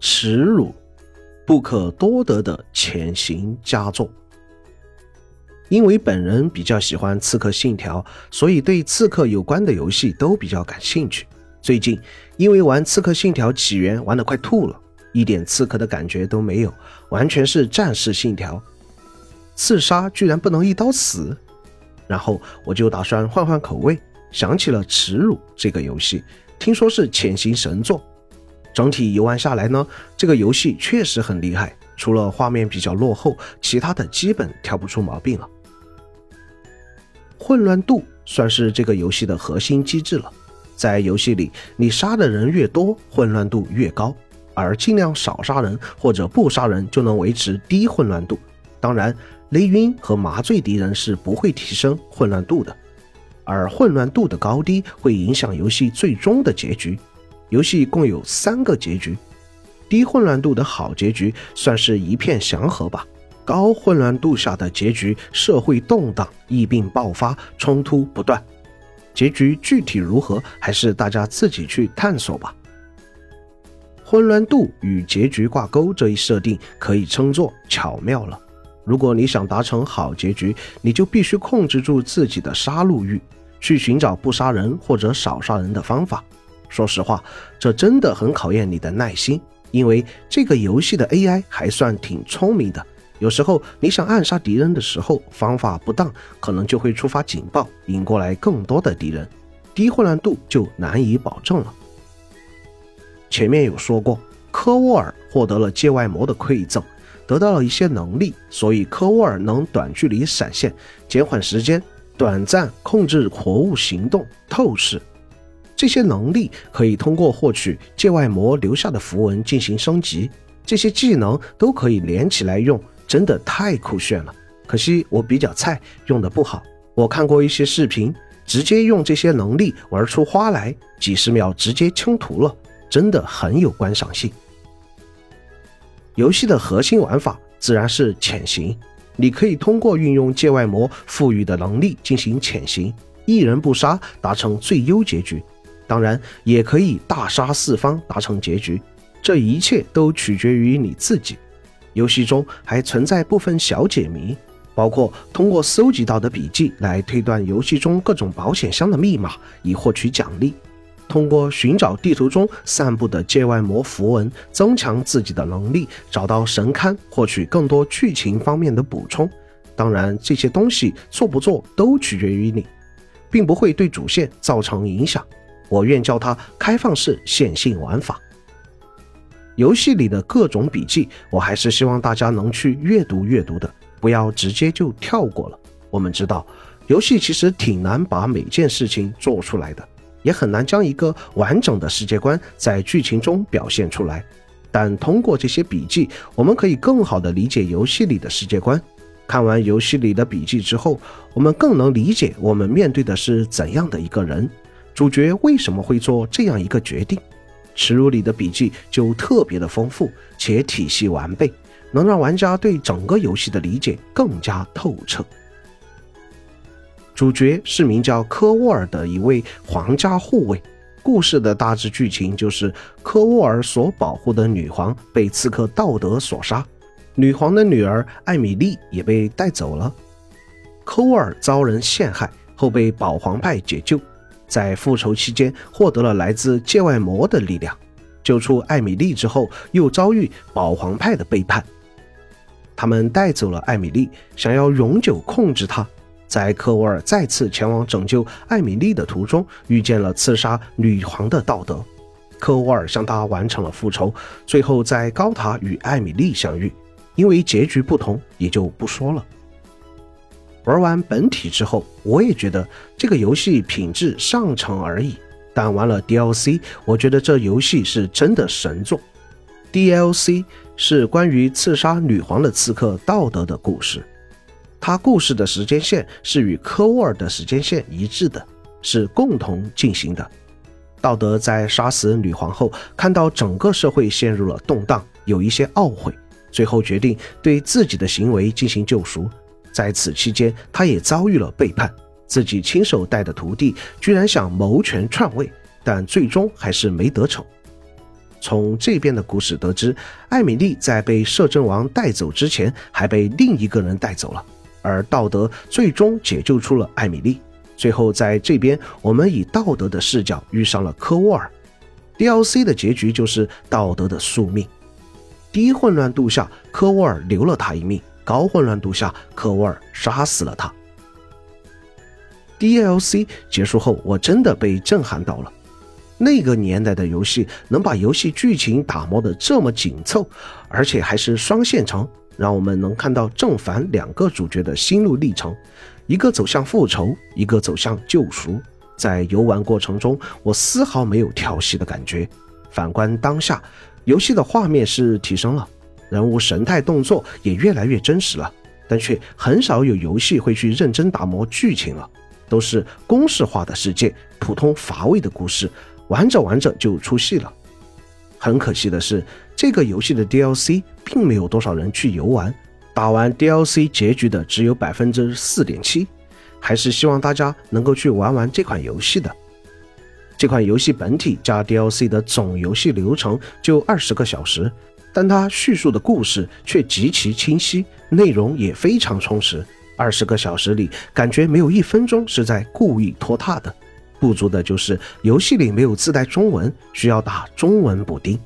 耻辱，不可多得的潜行佳作。因为本人比较喜欢《刺客信条》，所以对刺客有关的游戏都比较感兴趣。最近因为玩《刺客信条：起源》玩得快吐了，一点刺客的感觉都没有，完全是战士信条。刺杀居然不能一刀死，然后我就打算换换口味，想起了《耻辱》这个游戏，听说是潜行神作。整体游玩下来呢，这个游戏确实很厉害，除了画面比较落后，其他的基本挑不出毛病了。混乱度算是这个游戏的核心机制了，在游戏里，你杀的人越多，混乱度越高，而尽量少杀人或者不杀人就能维持低混乱度。当然。雷晕和麻醉敌人是不会提升混乱度的，而混乱度的高低会影响游戏最终的结局。游戏共有三个结局，低混乱度的好结局算是一片祥和吧。高混乱度下的结局，社会动荡，疫病爆发，冲突不断。结局具体如何，还是大家自己去探索吧。混乱度与结局挂钩这一设定，可以称作巧妙了。如果你想达成好结局，你就必须控制住自己的杀戮欲，去寻找不杀人或者少杀人的方法。说实话，这真的很考验你的耐心，因为这个游戏的 AI 还算挺聪明的。有时候你想暗杀敌人的时候，方法不当，可能就会触发警报，引过来更多的敌人，低混乱度就难以保证了。前面有说过，科沃尔获得了界外魔的馈赠。得到了一些能力，所以科沃尔能短距离闪现、减缓时间、短暂控制活物行动、透视。这些能力可以通过获取界外魔留下的符文进行升级。这些技能都可以连起来用，真的太酷炫了。可惜我比较菜，用的不好。我看过一些视频，直接用这些能力玩出花来，几十秒直接清图了，真的很有观赏性。游戏的核心玩法自然是潜行，你可以通过运用界外魔赋予的能力进行潜行，一人不杀达成最优结局。当然，也可以大杀四方达成结局，这一切都取决于你自己。游戏中还存在部分小解谜，包括通过搜集到的笔记来推断游戏中各种保险箱的密码，以获取奖励。通过寻找地图中散布的界外魔符文，增强自己的能力，找到神龛，获取更多剧情方面的补充。当然，这些东西做不做都取决于你，并不会对主线造成影响。我愿叫它开放式线性玩法。游戏里的各种笔记，我还是希望大家能去阅读阅读的，不要直接就跳过了。我们知道，游戏其实挺难把每件事情做出来的。也很难将一个完整的世界观在剧情中表现出来，但通过这些笔记，我们可以更好的理解游戏里的世界观。看完游戏里的笔记之后，我们更能理解我们面对的是怎样的一个人，主角为什么会做这样一个决定。耻辱里的笔记就特别的丰富且体系完备，能让玩家对整个游戏的理解更加透彻。主角是名叫科沃尔的一位皇家护卫。故事的大致剧情就是科沃尔所保护的女皇被刺客道德所杀，女皇的女儿艾米丽也被带走了。科沃尔遭人陷害后被保皇派解救，在复仇期间获得了来自界外魔的力量。救出艾米丽之后，又遭遇保皇派的背叛，他们带走了艾米丽，想要永久控制她。在科沃尔再次前往拯救艾米丽的途中，遇见了刺杀女皇的道德。科沃尔向他完成了复仇，最后在高塔与艾米丽相遇。因为结局不同，也就不说了。玩完本体之后，我也觉得这个游戏品质上乘而已。但玩了 DLC，我觉得这游戏是真的神作。DLC 是关于刺杀女皇的刺客道德的故事。它故事的时间线是与科沃尔的时间线一致的，是共同进行的。道德在杀死女皇后，看到整个社会陷入了动荡，有一些懊悔，最后决定对自己的行为进行救赎。在此期间，他也遭遇了背叛，自己亲手带的徒弟居然想谋权篡位，但最终还是没得逞。从这边的故事得知，艾米丽在被摄政王带走之前，还被另一个人带走了，而道德最终解救出了艾米丽。最后，在这边，我们以道德的视角遇上了科沃尔。DLC 的结局就是道德的宿命。低混乱度下，科沃尔留了他一命；高混乱度下，科沃尔杀死了他。DLC 结束后，我真的被震撼到了。那个年代的游戏能把游戏剧情打磨得这么紧凑，而且还是双线程，让我们能看到正反两个主角的心路历程，一个走向复仇，一个走向救赎。在游玩过程中，我丝毫没有调戏的感觉。反观当下，游戏的画面是提升了，人物神态动作也越来越真实了，但却很少有游戏会去认真打磨剧情了，都是公式化的世界，普通乏味的故事。玩着玩着就出戏了，很可惜的是，这个游戏的 DLC 并没有多少人去游玩，打完 DLC 结局的只有百分之四点七，还是希望大家能够去玩玩这款游戏的。这款游戏本体加 DLC 的总游戏流程就二十个小时，但他叙述的故事却极其清晰，内容也非常充实。二十个小时里，感觉没有一分钟是在故意拖沓的。不足的就是游戏里没有自带中文，需要打中文补丁。